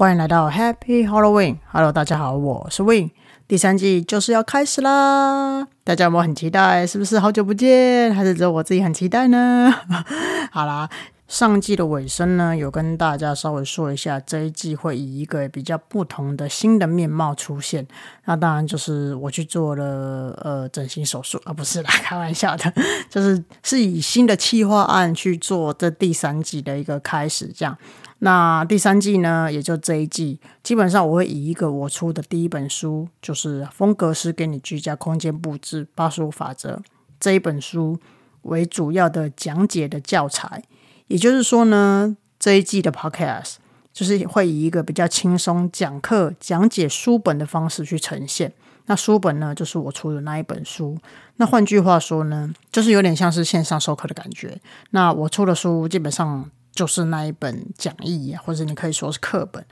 欢迎来到 Happy Halloween！Hello，大家好，我是 Win。第三季就是要开始啦，大家有没有很期待？是不是好久不见？还是只有我自己很期待呢？好啦。上季的尾声呢，有跟大家稍微说一下，这一季会以一个比较不同的新的面貌出现。那当然就是我去做了呃整形手术啊，不是啦，开玩笑的，就是是以新的企划案去做这第三季的一个开始。这样，那第三季呢，也就这一季，基本上我会以一个我出的第一本书，就是风格是给你居家空间布置八十五法则这一本书为主要的讲解的教材。也就是说呢，这一季的 Podcast 就是会以一个比较轻松讲课、讲解书本的方式去呈现。那书本呢，就是我出的那一本书。那换句话说呢，就是有点像是线上授课的感觉。那我出的书基本上就是那一本讲义，或者你可以说是课本。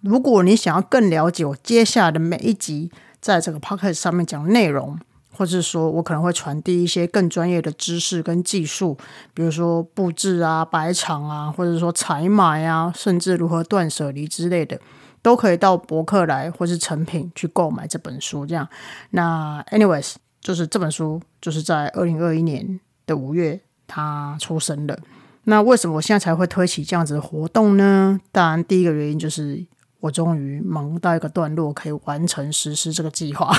如果你想要更了解我接下来的每一集在这个 Podcast 上面讲的内容，或者说我可能会传递一些更专业的知识跟技术，比如说布置啊、摆场啊，或者说采买啊，甚至如何断舍离之类的，都可以到博客来或是成品去购买这本书。这样，那 anyways，就是这本书就是在二零二一年的五月它出生的。那为什么我现在才会推起这样子的活动呢？当然，第一个原因就是。我终于忙到一个段落，可以完成实施这个计划。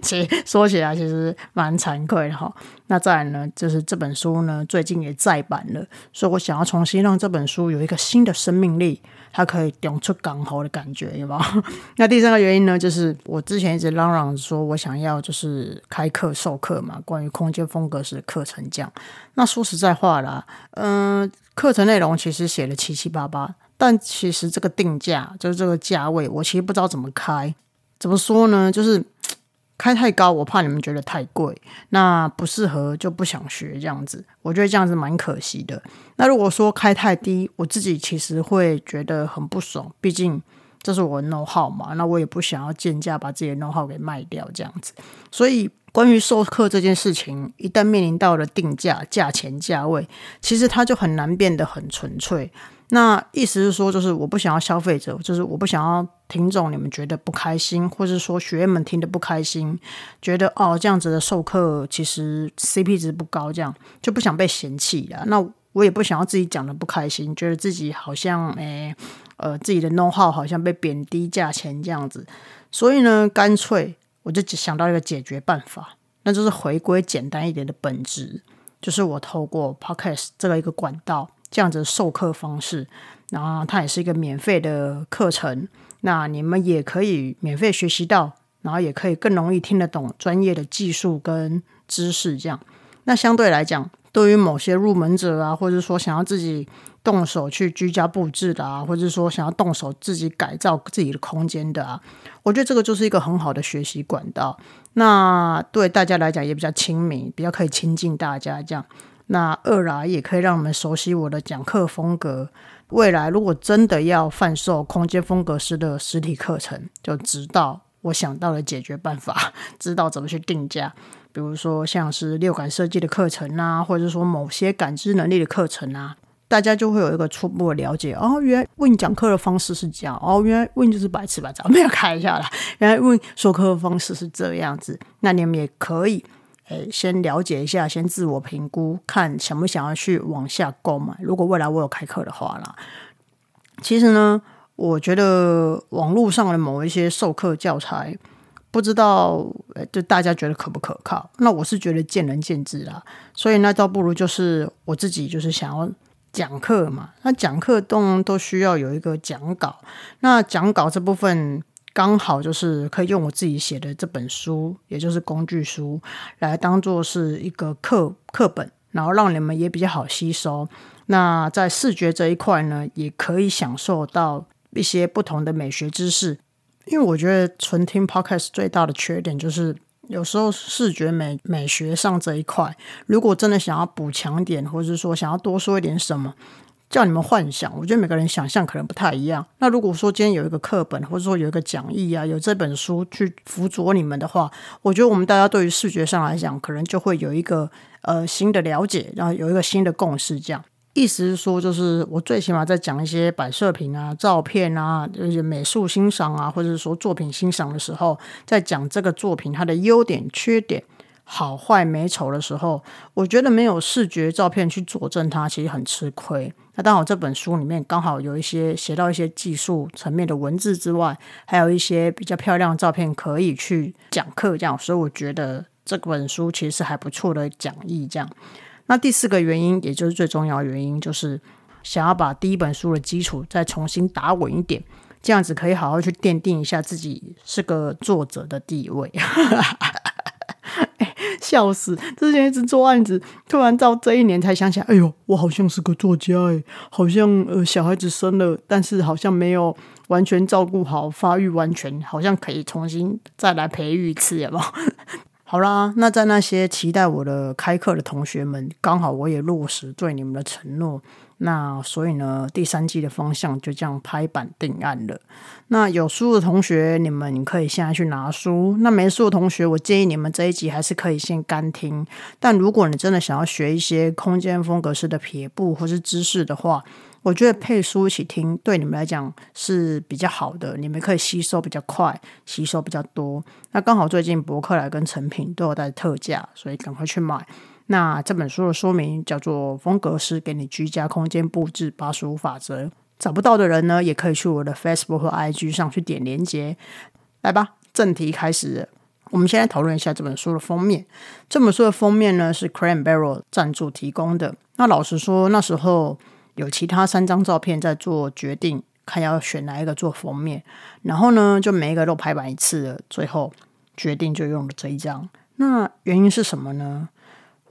其实说起来，其实蛮惭愧的哈。那再呢，就是这本书呢，最近也再版了，所以我想要重新让这本书有一个新的生命力，它可以顶出港喉的感觉，有吗？那第三个原因呢，就是我之前一直嚷嚷说我想要就是开课授课嘛，关于空间风格式的课程讲。那说实在话啦，嗯，课程内容其实写的七七八八。但其实这个定价就是这个价位，我其实不知道怎么开。怎么说呢？就是 开太高，我怕你们觉得太贵，那不适合就不想学这样子。我觉得这样子蛮可惜的。那如果说开太低，我自己其实会觉得很不爽。毕竟这是我的 know how 嘛，那我也不想要贱价把自己的 know how 给卖掉这样子。所以关于授课这件事情，一旦面临到了定价、价钱、价位，其实它就很难变得很纯粹。那意思是说，就是我不想要消费者，就是我不想要听众，你们觉得不开心，或者说学员们听得不开心，觉得哦这样子的授课其实 CP 值不高，这样就不想被嫌弃了。那我也不想要自己讲的不开心，觉得自己好像诶呃自己的 know how 好像被贬低价钱这样子。所以呢，干脆我就想到一个解决办法，那就是回归简单一点的本质，就是我透过 Podcast 这个一个管道。这样子授课方式，然后它也是一个免费的课程，那你们也可以免费学习到，然后也可以更容易听得懂专业的技术跟知识。这样，那相对来讲，对于某些入门者啊，或者说想要自己动手去居家布置的啊，或者说想要动手自己改造自己的空间的啊，我觉得这个就是一个很好的学习管道。那对大家来讲也比较亲民，比较可以亲近大家这样。那二来也可以让我们熟悉我的讲课风格。未来如果真的要贩售空间风格师的实体课程，就知道我想到了解决办法，知道怎么去定价。比如说像是六感设计的课程啊，或者说某些感知能力的课程啊，大家就会有一个初步的了解。哦，原来问讲课的方式是这样。哦，原来问就是白吃白嚼，没有开一下啦。原来问授课的方式是这样子。那你们也可以。诶，先了解一下，先自我评估，看想不想要去往下购买。如果未来我有开课的话啦，其实呢，我觉得网络上的某一些授课教材，不知道就大家觉得可不可靠？那我是觉得见仁见智啦。所以那倒不如就是我自己就是想要讲课嘛。那讲课都都需要有一个讲稿，那讲稿这部分。刚好就是可以用我自己写的这本书，也就是工具书，来当做是一个课课本，然后让你们也比较好吸收。那在视觉这一块呢，也可以享受到一些不同的美学知识。因为我觉得纯听 podcast 最大的缺点就是，有时候视觉美美学上这一块，如果真的想要补强点，或者是说想要多说一点什么。叫你们幻想，我觉得每个人想象可能不太一样。那如果说今天有一个课本，或者说有一个讲义啊，有这本书去辅佐你们的话，我觉得我们大家对于视觉上来讲，可能就会有一个呃新的了解，然后有一个新的共识。这样，意思是说，就是我最起码在讲一些摆设品啊、照片啊、就是美术欣赏啊，或者是说作品欣赏的时候，在讲这个作品它的优点、缺点、好坏、美丑的时候，我觉得没有视觉照片去佐证它，其实很吃亏。那刚好这本书里面刚好有一些写到一些技术层面的文字之外，还有一些比较漂亮的照片可以去讲课，这样，所以我觉得这本书其实是还不错的讲义，这样。那第四个原因，也就是最重要的原因，就是想要把第一本书的基础再重新打稳一点，这样子可以好好去奠定一下自己是个作者的地位。笑死！之前一直做案子，突然到这一年才想起来，哎呦，我好像是个作家哎，好像呃小孩子生了，但是好像没有完全照顾好，发育完全，好像可以重新再来培育一次，有没有？好啦，那在那些期待我的开课的同学们，刚好我也落实对你们的承诺。那所以呢，第三季的方向就这样拍板定案了。那有书的同学，你们可以现在去拿书；那没书的同学，我建议你们这一集还是可以先干听。但如果你真的想要学一些空间风格式的撇步或是知识的话，我觉得配书一起听，对你们来讲是比较好的，你们可以吸收比较快，吸收比较多。那刚好最近博客来跟成品都有在特价，所以赶快去买。那这本书的说明叫做《风格师给你居家空间布置八十五法则》，找不到的人呢，也可以去我的 Facebook 和 IG 上去点连接。来吧，正题开始，我们先来讨论一下这本书的封面。这本书的封面呢是 Cran Barrel 赞助提供的。那老实说，那时候。有其他三张照片在做决定，看要选哪一个做封面，然后呢，就每一个都排版一次，最后决定就用了这一张。那原因是什么呢？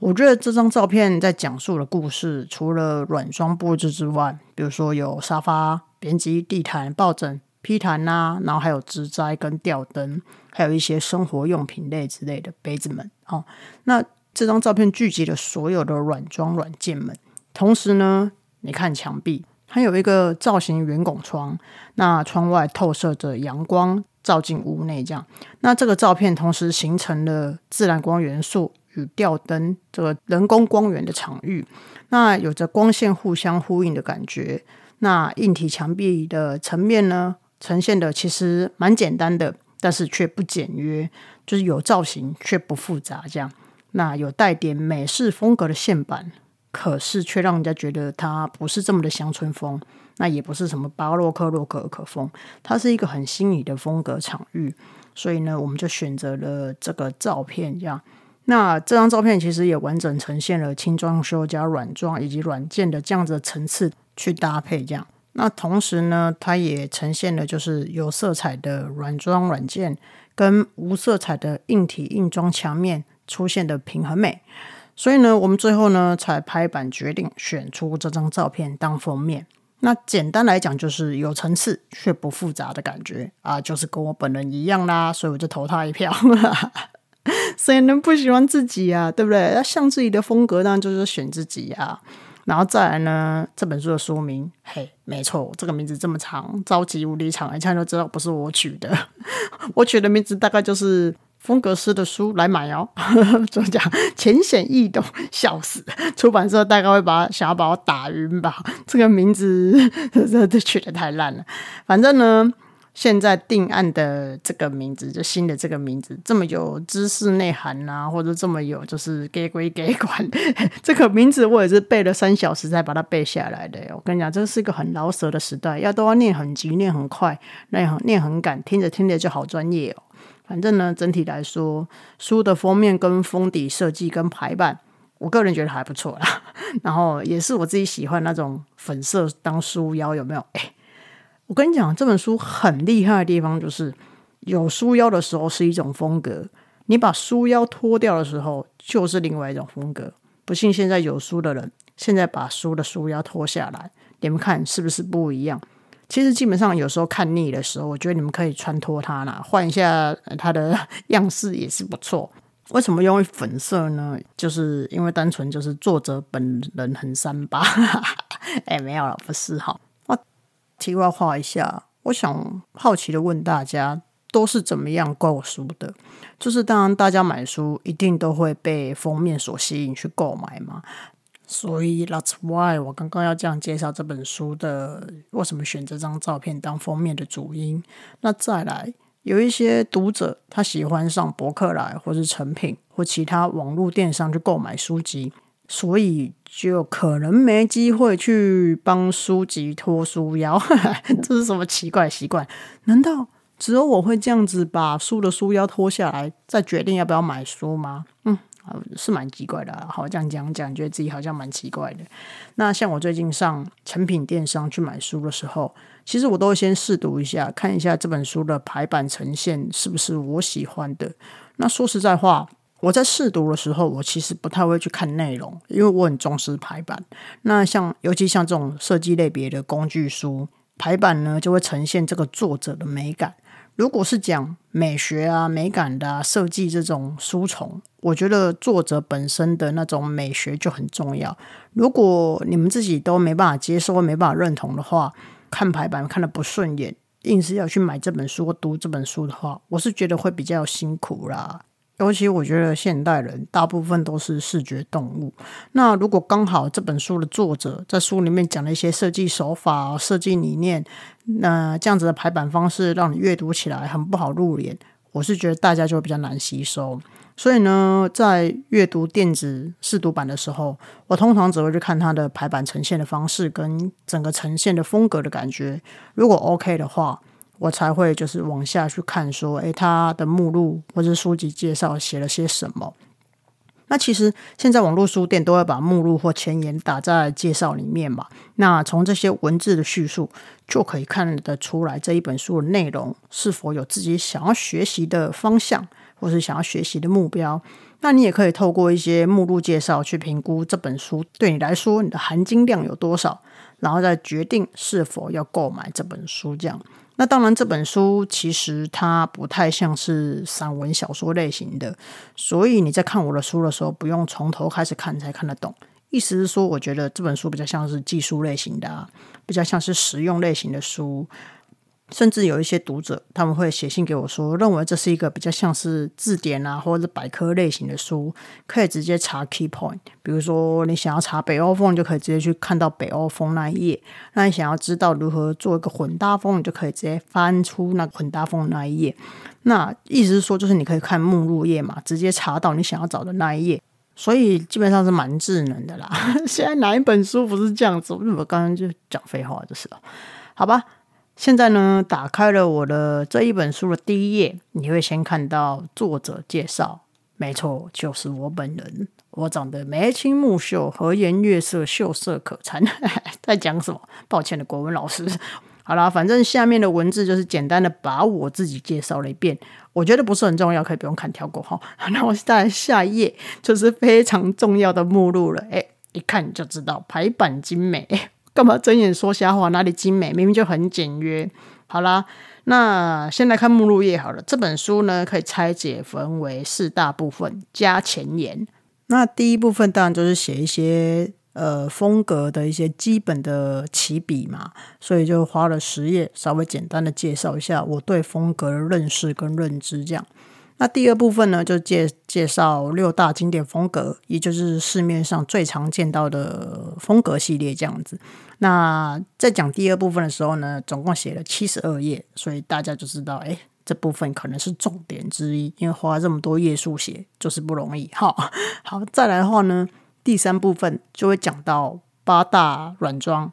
我觉得这张照片在讲述的故事，除了软装布置之外，比如说有沙发、编辑地毯、抱枕、披毯呐，然后还有植栽跟吊灯，还有一些生活用品类之类的杯子们。哦，那这张照片聚集了所有的软装软件们，同时呢。你看墙壁，它有一个造型圆拱窗，那窗外透射着阳光照进屋内，这样，那这个照片同时形成了自然光元素与吊灯这个人工光源的场域，那有着光线互相呼应的感觉。那硬体墙壁的层面呢，呈现的其实蛮简单的，但是却不简约，就是有造型却不复杂，这样。那有带点美式风格的线板。可是却让人家觉得它不是这么的乡村风，那也不是什么巴洛克洛可可风，它是一个很新颖的风格场域。所以呢，我们就选择了这个照片。这样，那这张照片其实也完整呈现了轻装修加软装以及软件的这样子的层次去搭配。这样，那同时呢，它也呈现了就是有色彩的软装软件跟无色彩的硬体硬装墙面出现的平衡美。所以呢，我们最后呢才拍板决定选出这张照片当封面。那简单来讲，就是有层次却不复杂的感觉啊，就是跟我本人一样啦。所以我就投他一票。谁能不喜欢自己啊？对不对？要像自己的风格，当然就是选自己呀。然后再来呢，这本书的书名，嘿，没错，这个名字这么长，着急无敌长，一看就知道不是我取的。我取的名字大概就是。风格师的书来买哦，怎么讲？浅显易懂，笑死！出版社大概会把想要把我打晕吧？这个名字这 这取得太烂了。反正呢，现在定案的这个名字，就新的这个名字，这么有知识内涵啊，或者这么有就是给归给管，这个名字我也是背了三小时才把它背下来的。我跟你讲，这是一个很饶舌的时代，要都要念很急，念很快，念很念很赶，听着听着就好专业哦。反正呢，整体来说，书的封面跟封底设计跟排版，我个人觉得还不错啦。然后也是我自己喜欢那种粉色当书腰，有没有？哎，我跟你讲，这本书很厉害的地方就是，有书腰的时候是一种风格，你把书腰脱掉的时候就是另外一种风格。不信现在有书的人，现在把书的书腰脱下来，你们看是不是不一样？其实基本上有时候看腻的时候，我觉得你们可以穿脱它啦，换一下它的 样式也是不错。为什么用粉色呢？就是因为单纯就是作者本人很三八。哎，没有了，不是哈。题外话一下，我想好奇的问大家，都是怎么样购书的？就是当然大家买书一定都会被封面所吸引去购买嘛。所以 That's why 我刚刚要这样介绍这本书的为什么选这张照片当封面的主因。那再来，有一些读者他喜欢上博客来或是成品或其他网络电商去购买书籍，所以就可能没机会去帮书籍脱书腰。这是什么奇怪习惯？难道只有我会这样子把书的书腰脱下来，再决定要不要买书吗？嗯。是蛮奇怪的，好这样讲讲，觉得自己好像蛮奇怪的。那像我最近上成品电商去买书的时候，其实我都会先试读一下，看一下这本书的排版呈现是不是我喜欢的。那说实在话，我在试读的时候，我其实不太会去看内容，因为我很重视排版。那像尤其像这种设计类别的工具书，排版呢就会呈现这个作者的美感。如果是讲美学啊、美感的设计这种书虫，我觉得作者本身的那种美学就很重要。如果你们自己都没办法接受、没办法认同的话，看排版看的不顺眼，硬是要去买这本书或读这本书的话，我是觉得会比较辛苦啦。尤其我觉得现代人大部分都是视觉动物。那如果刚好这本书的作者在书里面讲了一些设计手法、设计理念，那这样子的排版方式让你阅读起来很不好入眼，我是觉得大家就会比较难吸收。所以呢，在阅读电子试读版的时候，我通常只会去看它的排版呈现的方式跟整个呈现的风格的感觉。如果 OK 的话。我才会就是往下去看，说，诶，它的目录或者书籍介绍写了些什么？那其实现在网络书店都会把目录或前言打在介绍里面嘛。那从这些文字的叙述就可以看得出来，这一本书的内容是否有自己想要学习的方向，或是想要学习的目标。那你也可以透过一些目录介绍去评估这本书对你来说你的含金量有多少，然后再决定是否要购买这本书。这样。那当然，这本书其实它不太像是散文小说类型的，所以你在看我的书的时候，不用从头开始看才看得懂。意思是说，我觉得这本书比较像是技术类型的，比较像是实用类型的书。甚至有一些读者，他们会写信给我说，认为这是一个比较像是字典啊，或者是百科类型的书，可以直接查 key point。比如说，你想要查北欧风，就可以直接去看到北欧风那一页；那你想要知道如何做一个混搭风，你就可以直接翻出那混搭风那一页。那意思是说，就是你可以看目录页嘛，直接查到你想要找的那一页。所以基本上是蛮智能的啦。现在哪一本书不是这样子？我刚刚就讲废话，就是了，好吧。现在呢，打开了我的这一本书的第一页，你会先看到作者介绍。没错，就是我本人。我长得眉清目秀，和颜悦色，秀色可餐。在讲什么？抱歉的国文老师。好啦，反正下面的文字就是简单的把我自己介绍了一遍。我觉得不是很重要，可以不用看跳过哈。那我再来下一页，就是非常重要的目录了。哎，一看就知道排版精美。干嘛睁眼说瞎话？哪里精美？明明就很简约。好啦，那先来看目录页好了。这本书呢，可以拆解分为四大部分加前言。那第一部分当然就是写一些呃风格的一些基本的起笔嘛，所以就花了十页，稍微简单的介绍一下我对风格的认识跟认知这样。那第二部分呢，就介介绍六大经典风格，也就是市面上最常见到的风格系列这样子。那在讲第二部分的时候呢，总共写了七十二页，所以大家就知道，哎，这部分可能是重点之一，因为花这么多页数写就是不容易。好，好，再来的话呢，第三部分就会讲到八大软装。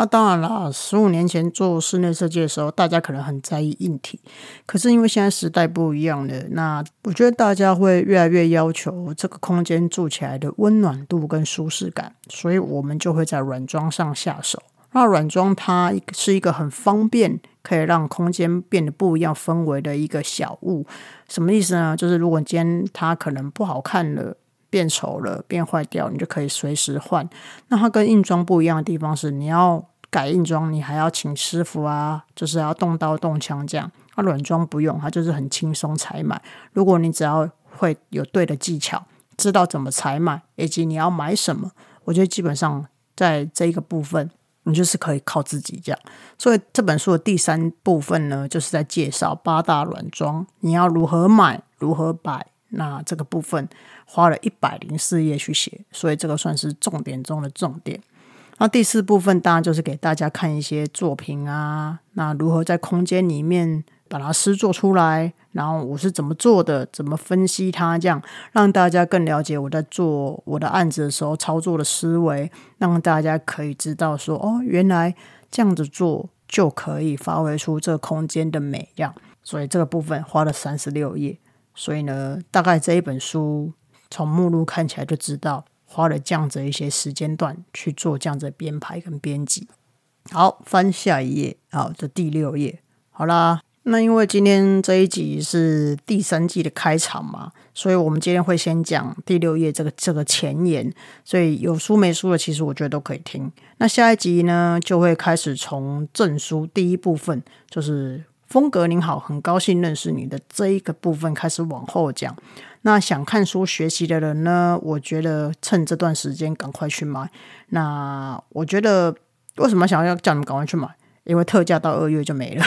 那当然了，十五年前做室内设计的时候，大家可能很在意硬体。可是因为现在时代不一样了，那我觉得大家会越来越要求这个空间住起来的温暖度跟舒适感，所以我们就会在软装上下手。那软装它是一个很方便，可以让空间变得不一样氛围的一个小物。什么意思呢？就是如果今天它可能不好看了。变丑了，变坏掉，你就可以随时换。那它跟硬装不一样的地方是，你要改硬装，你还要请师傅啊，就是要动刀动枪这样。那软装不用，它就是很轻松采买。如果你只要会有对的技巧，知道怎么采买，以及你要买什么，我觉得基本上在这一个部分，你就是可以靠自己这样。所以这本书的第三部分呢，就是在介绍八大软装，你要如何买，如何摆。那这个部分花了一百零四页去写，所以这个算是重点中的重点。那第四部分当然就是给大家看一些作品啊，那如何在空间里面把它诗作出来，然后我是怎么做的，怎么分析它，这样让大家更了解我在做我的案子的时候操作的思维，让大家可以知道说，哦，原来这样子做就可以发挥出这个空间的美样。所以这个部分花了三十六页，所以呢，大概这一本书从目录看起来就知道。花了这样子一些时间段去做这样子编排跟编辑。好，翻下一页，好，这第六页。好啦，那因为今天这一集是第三季的开场嘛，所以我们今天会先讲第六页这个这个前言。所以有书没书的，其实我觉得都可以听。那下一集呢，就会开始从证书第一部分，就是风格您好，很高兴认识你的这一个部分开始往后讲。那想看书学习的人呢？我觉得趁这段时间赶快去买。那我觉得为什么想要叫你们赶快去买？因为特价到二月就没了，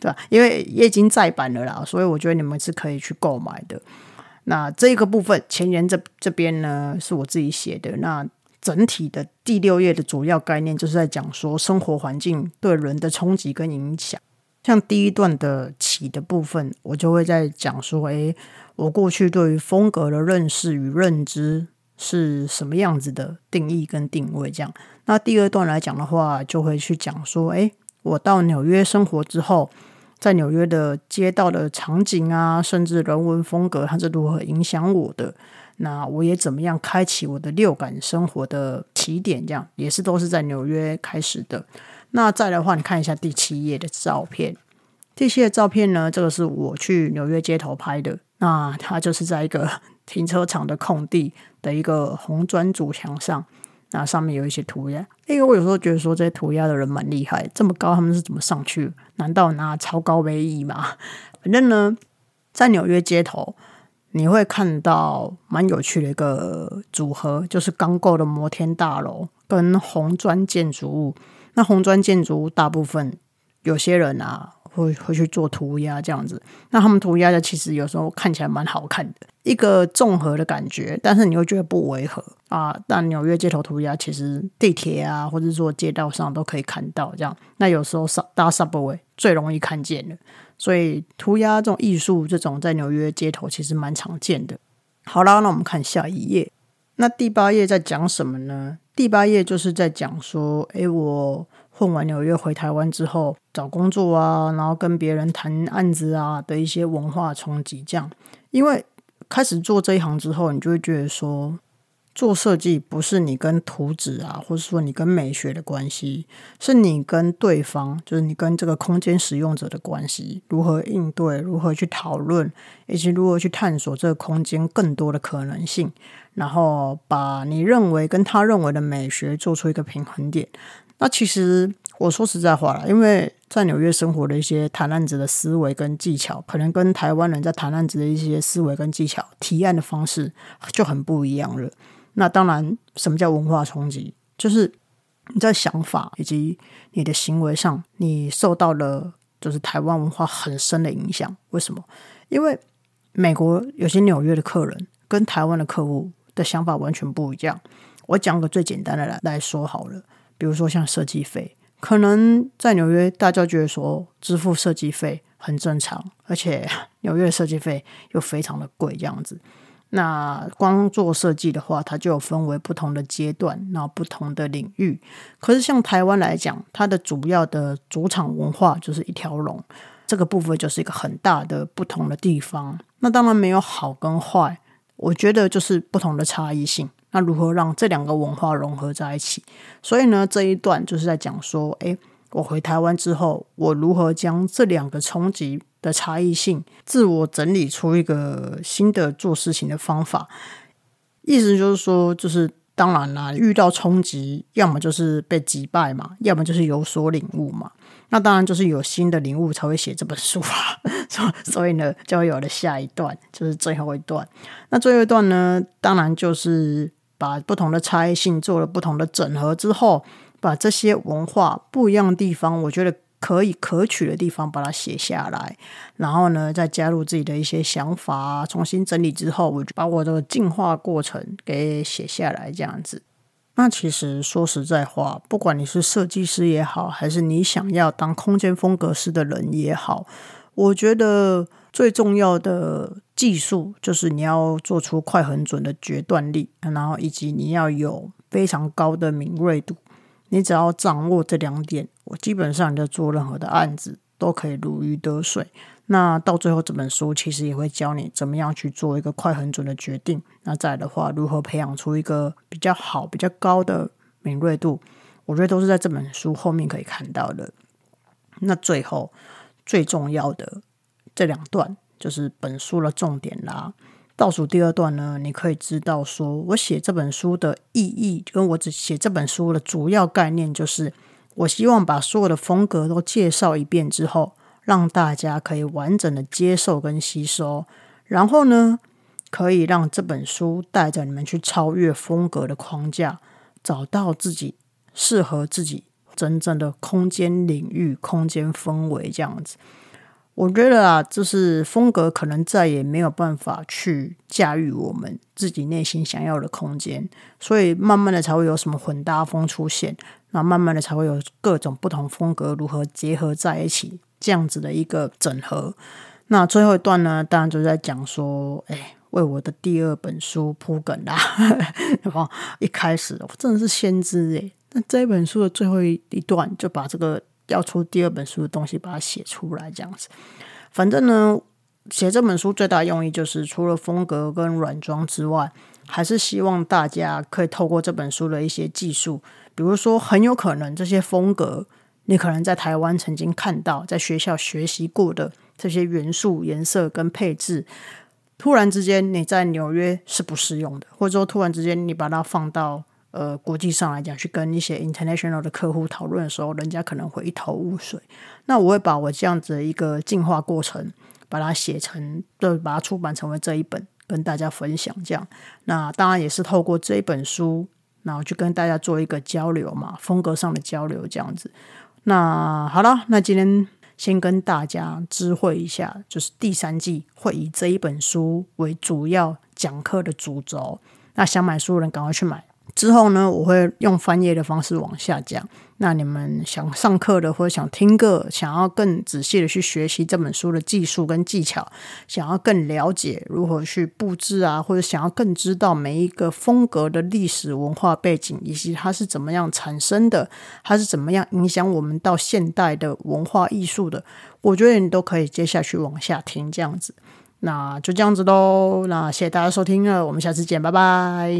对吧？因为也已经再版了啦，所以我觉得你们是可以去购买的。那这个部分前言这这边呢，是我自己写的。那整体的第六页的主要概念就是在讲说生活环境对人的冲击跟影响。像第一段的起的部分，我就会在讲说，诶，我过去对于风格的认识与认知是什么样子的定义跟定位，这样。那第二段来讲的话，就会去讲说，诶，我到纽约生活之后，在纽约的街道的场景啊，甚至人文风格，它是如何影响我的？那我也怎么样开启我的六感生活的起点？这样也是都是在纽约开始的。那再的话，你看一下第七页的照片。第七页照片呢，这个是我去纽约街头拍的。那它就是在一个停车场的空地的一个红砖主墙上，那上面有一些涂鸦。因为我有时候觉得说，这些涂鸦的人蛮厉害，这么高他们是怎么上去？难道拿超高威仪吗？反正呢，在纽约街头，你会看到蛮有趣的一个组合，就是钢构的摩天大楼跟红砖建筑物。那红砖建筑大部分有些人啊会会去做涂鸦这样子，那他们涂鸦的其实有时候看起来蛮好看的，一个综合的感觉，但是你又觉得不违和啊。但纽约街头涂鸦其实地铁啊，或者说街道上都可以看到这样。那有时候上搭 subway 最容易看见的，所以涂鸦这种艺术这种在纽约街头其实蛮常见的。好啦，那我们看下一页，那第八页在讲什么呢？第八页就是在讲说，诶，我混完纽约回台湾之后找工作啊，然后跟别人谈案子啊的一些文化冲击，这样，因为开始做这一行之后，你就会觉得说。做设计不是你跟图纸啊，或者说你跟美学的关系，是你跟对方，就是你跟这个空间使用者的关系，如何应对，如何去讨论，以及如何去探索这个空间更多的可能性，然后把你认为跟他认为的美学做出一个平衡点。那其实我说实在话了，因为在纽约生活的一些谈案子的思维跟技巧，可能跟台湾人在谈案子的一些思维跟技巧、提案的方式就很不一样了。那当然，什么叫文化冲击？就是你在想法以及你的行为上，你受到了就是台湾文化很深的影响。为什么？因为美国有些纽约的客人跟台湾的客户的想法完全不一样。我讲个最简单的来来说好了，比如说像设计费，可能在纽约大家觉得说支付设计费很正常，而且 纽约的设计费又非常的贵，这样子。那光做设计的话，它就分为不同的阶段，然后不同的领域。可是像台湾来讲，它的主要的主场文化就是一条龙，这个部分就是一个很大的不同的地方。那当然没有好跟坏，我觉得就是不同的差异性。那如何让这两个文化融合在一起？所以呢，这一段就是在讲说，诶，我回台湾之后，我如何将这两个冲击。的差异性，自我整理出一个新的做事情的方法。意思就是说，就是当然啦，遇到冲击，要么就是被击败嘛，要么就是有所领悟嘛。那当然就是有新的领悟才会写这本书啊。所所以呢，就有了下一段，就是最后一段。那最后一段呢，当然就是把不同的差异性做了不同的整合之后，把这些文化不一样的地方，我觉得。可以可取的地方把它写下来，然后呢，再加入自己的一些想法，重新整理之后，我就把我的进化过程给写下来，这样子。那其实说实在话，不管你是设计师也好，还是你想要当空间风格师的人也好，我觉得最重要的技术就是你要做出快很准的决断力，然后以及你要有非常高的敏锐度。你只要掌握这两点，我基本上你在做任何的案子都可以如鱼得水。那到最后这本书其实也会教你怎么样去做一个快很准的决定。那再的话，如何培养出一个比较好、比较高的敏锐度，我觉得都是在这本书后面可以看到的。那最后最重要的这两段就是本书的重点啦。倒数第二段呢，你可以知道说，我写这本书的意义，跟我只写这本书的主要概念，就是我希望把所有的风格都介绍一遍之后，让大家可以完整的接受跟吸收，然后呢，可以让这本书带着你们去超越风格的框架，找到自己适合自己真正的空间领域、空间氛围这样子。我觉得啊，就是风格可能再也没有办法去驾驭我们自己内心想要的空间，所以慢慢的才会有什么混搭风出现，那慢慢的才会有各种不同风格如何结合在一起，这样子的一个整合。那最后一段呢，当然就在讲说，哎，为我的第二本书铺梗啦。然后一开始我真的是先知哎，那这本书的最后一一段就把这个。要出第二本书的东西，把它写出来，这样子。反正呢，写这本书最大用意就是，除了风格跟软装之外，还是希望大家可以透过这本书的一些技术，比如说，很有可能这些风格，你可能在台湾曾经看到，在学校学习过的这些元素、颜色跟配置，突然之间你在纽约是不适用的，或者说突然之间你把它放到。呃，国际上来讲，去跟一些 international 的客户讨论的时候，人家可能会一头雾水。那我会把我这样子的一个进化过程，把它写成，就把它出版成为这一本，跟大家分享。这样，那当然也是透过这一本书，然后去跟大家做一个交流嘛，风格上的交流这样子。那好了，那今天先跟大家知会一下，就是第三季会以这一本书为主要讲课的主轴。那想买书的人，赶快去买。之后呢，我会用翻页的方式往下讲。那你们想上课的，或者想听课，想要更仔细的去学习这本书的技术跟技巧，想要更了解如何去布置啊，或者想要更知道每一个风格的历史文化背景，以及它是怎么样产生的，它是怎么样影响我们到现代的文化艺术的，我觉得你都可以接下去往下听这样子。那就这样子喽。那谢谢大家收听了，我们下次见，拜拜。